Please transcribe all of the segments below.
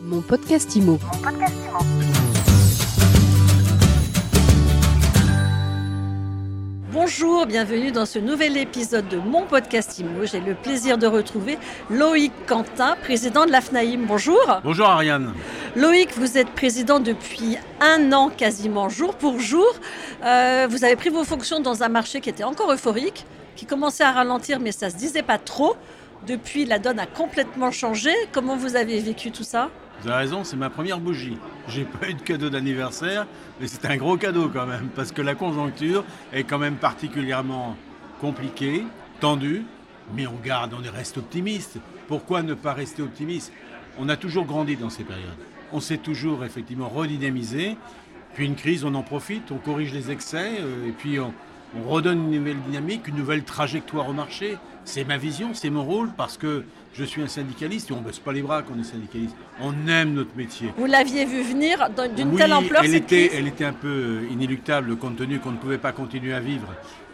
Mon podcast IMO. Bonjour, bienvenue dans ce nouvel épisode de mon podcast IMO. J'ai le plaisir de retrouver Loïc Quentin, président de l'AFNAIM. Bonjour. Bonjour Ariane. Loïc, vous êtes président depuis un an quasiment, jour pour jour. Euh, vous avez pris vos fonctions dans un marché qui était encore euphorique, qui commençait à ralentir, mais ça ne se disait pas trop. Depuis, la donne a complètement changé. Comment vous avez vécu tout ça? Vous avez raison, c'est ma première bougie. J'ai pas eu de cadeau d'anniversaire, mais c'est un gros cadeau quand même, parce que la conjoncture est quand même particulièrement compliquée, tendue, mais on garde, on reste optimiste. Pourquoi ne pas rester optimiste? On a toujours grandi dans ces périodes. On s'est toujours effectivement redynamisé. Puis une crise, on en profite, on corrige les excès, euh, et puis on, on redonne une nouvelle dynamique, une nouvelle trajectoire au marché. C'est ma vision, c'est mon rôle, parce que je suis un syndicaliste et on ne baisse pas les bras quand on est syndicaliste. On aime notre métier. Vous l'aviez vu venir d'une Oui, telle ampleur elle cette était, crise elle était un peu inéluctable compte tenu qu'on ne pouvait pas continuer à vivre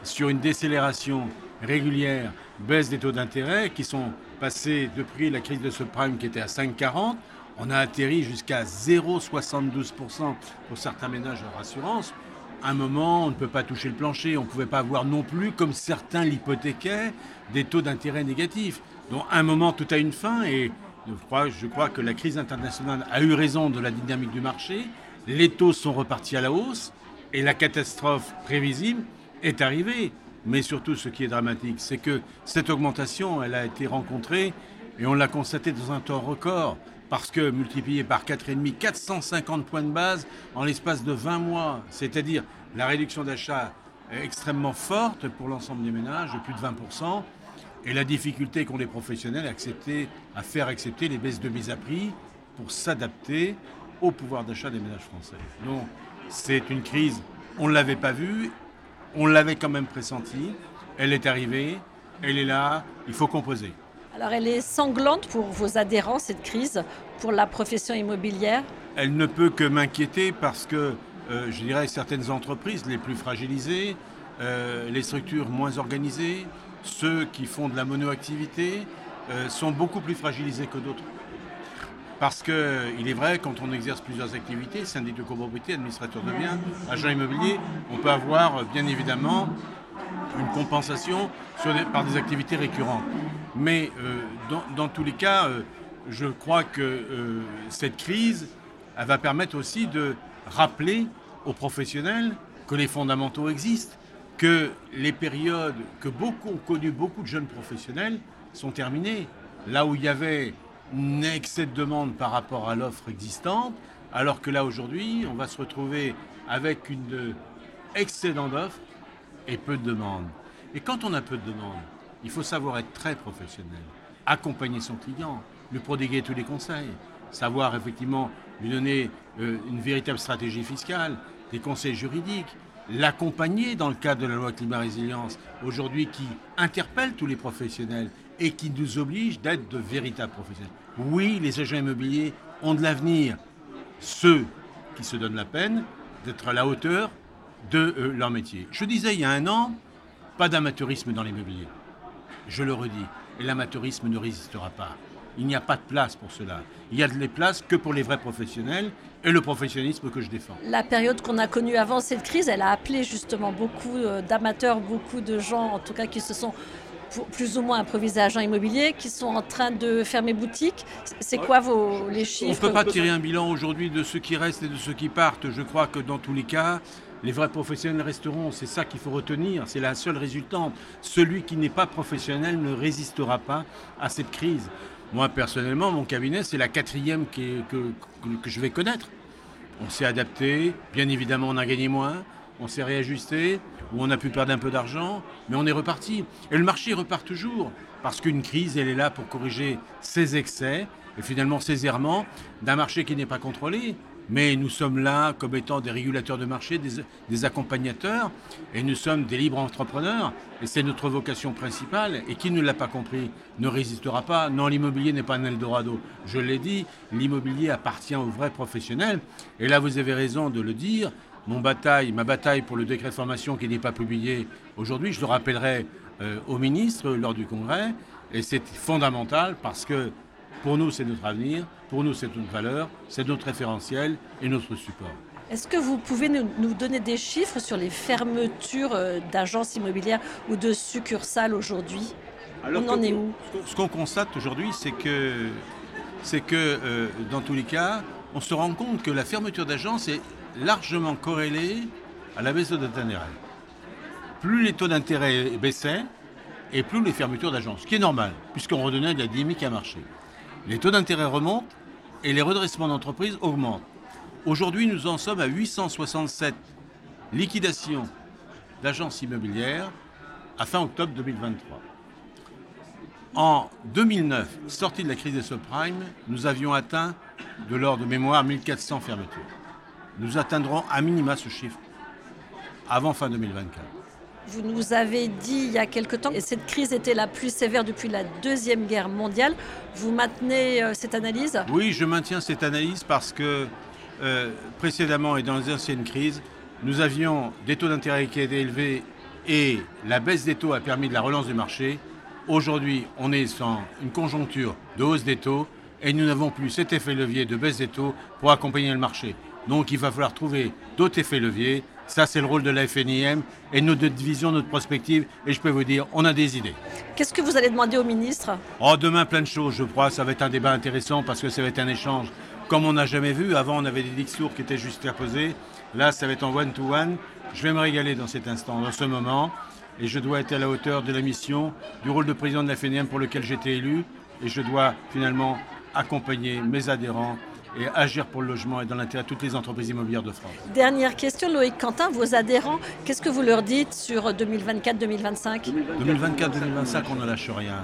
sur une décélération régulière, baisse des taux d'intérêt qui sont passés depuis la crise de subprime qui était à 5,40. On a atterri jusqu'à 0,72% pour certains ménages en assurance. Un moment, on ne peut pas toucher le plancher. On ne pouvait pas avoir non plus, comme certains l'hypothéquaient, des taux d'intérêt négatifs. Donc, un moment, tout a une fin et je crois, je crois que la crise internationale a eu raison de la dynamique du marché. Les taux sont repartis à la hausse et la catastrophe prévisible est arrivée. Mais surtout, ce qui est dramatique, c'est que cette augmentation, elle a été rencontrée et on l'a constatée dans un temps record. Parce que multiplié par 4,5, 450 points de base en l'espace de 20 mois, c'est-à-dire la réduction d'achat extrêmement forte pour l'ensemble des ménages, de plus de 20%, et la difficulté qu'ont les professionnels à faire accepter les baisses de mise à prix pour s'adapter au pouvoir d'achat des ménages français. Donc c'est une crise, on ne l'avait pas vue, on l'avait quand même pressentie, elle est arrivée, elle est là, il faut composer. Alors elle est sanglante pour vos adhérents, cette crise, pour la profession immobilière? Elle ne peut que m'inquiéter parce que, euh, je dirais, certaines entreprises les plus fragilisées, euh, les structures moins organisées, ceux qui font de la monoactivité, euh, sont beaucoup plus fragilisés que d'autres. Parce qu'il est vrai, quand on exerce plusieurs activités, syndic de copropriété, administrateur de biens, agent immobilier, on peut avoir bien évidemment une compensation par des activités récurrentes. Mais euh, dans, dans tous les cas, euh, je crois que euh, cette crise, elle va permettre aussi de rappeler aux professionnels que les fondamentaux existent, que les périodes que beaucoup ont connues, beaucoup de jeunes professionnels, sont terminées. Là où il y avait un excès de demande par rapport à l'offre existante, alors que là aujourd'hui, on va se retrouver avec une excédent d'offres et peu de demandes. Et quand on a peu de demandes, il faut savoir être très professionnel, accompagner son client, lui prodiguer tous les conseils, savoir effectivement lui donner euh, une véritable stratégie fiscale, des conseils juridiques, l'accompagner dans le cadre de la loi climat résilience, aujourd'hui qui interpelle tous les professionnels et qui nous oblige d'être de véritables professionnels. Oui, les agents immobiliers ont de l'avenir, ceux qui se donnent la peine d'être à la hauteur de euh, leur métier. Je disais il y a un an, pas d'amateurisme dans l'immobilier. Je le redis, l'amateurisme ne résistera pas. Il n'y a pas de place pour cela. Il y a de les places que pour les vrais professionnels et le professionnalisme que je défends. La période qu'on a connue avant cette crise, elle a appelé justement beaucoup euh, d'amateurs, beaucoup de gens, en tout cas, qui se sont plus ou moins improvisés agents immobiliers, qui sont en train de fermer boutique. C'est quoi vos, les On ne chiffres peut pas tirer un bilan aujourd'hui de ceux qui restent et de ceux qui partent. Je crois que dans tous les cas, les vrais professionnels resteront. C'est ça qu'il faut retenir. C'est la seule résultante. Celui qui n'est pas professionnel ne résistera pas à cette crise. Moi, personnellement, mon cabinet, c'est la quatrième qui est- que, que- que je vais connaître. On s'est adapté. Bien évidemment, on a gagné moins. On s'est réajusté. Ou on a pu perdre un peu d'argent. Mais on est reparti. Et le marché repart toujours. Parce qu'une crise, elle est là pour corriger ses excès et finalement ses errements d'un marché qui n'est pas contrôlé. Mais nous sommes là comme étant des régulateurs de marché, des, des accompagnateurs, et nous sommes des libres entrepreneurs, et c'est notre vocation principale, et qui ne l'a pas compris ne résistera pas. Non, l'immobilier n'est pas un Eldorado. Je l'ai dit, l'immobilier appartient aux vrais professionnels, et là vous avez raison de le dire, mon bataille, ma bataille pour le décret de formation qui n'est pas publié aujourd'hui, je le rappellerai euh, au ministre lors du congrès, et c'est fondamental parce que Pour nous, c'est notre avenir, pour nous, c'est notre valeur, c'est notre référentiel et notre support. Est-ce que vous pouvez nous, donner des chiffres sur les fermetures euh, d'agences immobilières ou de succursales aujourd'hui? On en est où? Ce qu'on constate aujourd'hui, c'est que, c'est que euh, dans tous les cas, on se rend compte que la fermeture d'agences est largement corrélée à la baisse de taux d'intérêt. Plus les taux d'intérêt baissaient, et plus les fermetures d'agences, ce qui est normal, puisqu'on redonnait de la dynamique à marché. Les taux d'intérêt remontent et les redressements d'entreprises augmentent. Aujourd'hui, nous en sommes à 867 liquidations d'agences immobilières à fin octobre 2023. En 2009, sortie de la crise des subprimes, nous avions atteint de l'ordre de mémoire 1400 fermetures. Nous atteindrons à minima ce chiffre avant fin 2024. Vous nous avez dit il y a quelque temps que cette crise était la plus sévère depuis la Deuxième Guerre mondiale. Vous maintenez euh, cette analyse? Oui, je maintiens cette analyse parce que euh, précédemment et dans les anciennes crises, nous avions des taux d'intérêt qui étaient élevés et la baisse des taux a permis de la relance du marché. Aujourd'hui, on est dans une conjoncture de hausse des taux et nous n'avons plus cet effet levier de baisse des taux pour accompagner le marché. Donc il va falloir trouver d'autres effets leviers. Ça, c'est le rôle de la FNIM et notre vision, notre prospective. Et je peux vous dire, on a des idées. Qu'est-ce que vous allez demander au ministre? Oh, Demain, plein de choses, je crois. Ça va être un débat intéressant parce que ça va être un échange comme on n'a jamais vu. Avant, on avait des discours qui étaient juste posés. Là, ça va être en one-to-one. Je vais me régaler dans cet instant, dans ce moment. Et je dois être à la hauteur de la mission, du rôle de président de la FNM pour lequel j'étais élu. Et je dois finalement accompagner mes adhérents et agir pour le logement et dans l'intérêt de toutes les entreprises immobilières de France. Dernière question, Loïc Quentin, vos adhérents, qu'est-ce que vous leur dites sur 2024-2025 2024-2025, on ne lâche rien.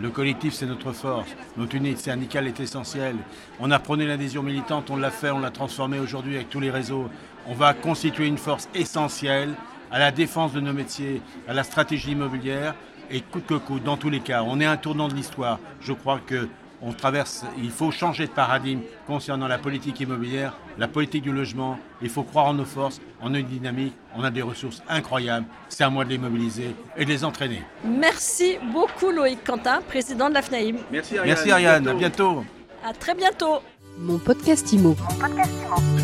Le collectif, c'est notre force. Notre unité syndicale est essentielle. On a prôné l'adhésion militante, on l'a fait, on l'a transformé aujourd'hui avec tous les réseaux. On va constituer une force essentielle à la défense de nos métiers, à la stratégie immobilière et coûte que coûte, dans tous les cas. On est un tournant de l'histoire. Je crois que on traverse, il faut changer de paradigme concernant la politique immobilière, la politique du logement. Il faut croire en nos forces, en une dynamique. On a des ressources incroyables. C'est à moi de les mobiliser et de les entraîner. Merci beaucoup Loïc Quentin, président de la FNAIM. Merci Ariane. Merci Ariane. À bientôt. À très bientôt. Mon podcast Mon podcast Imo.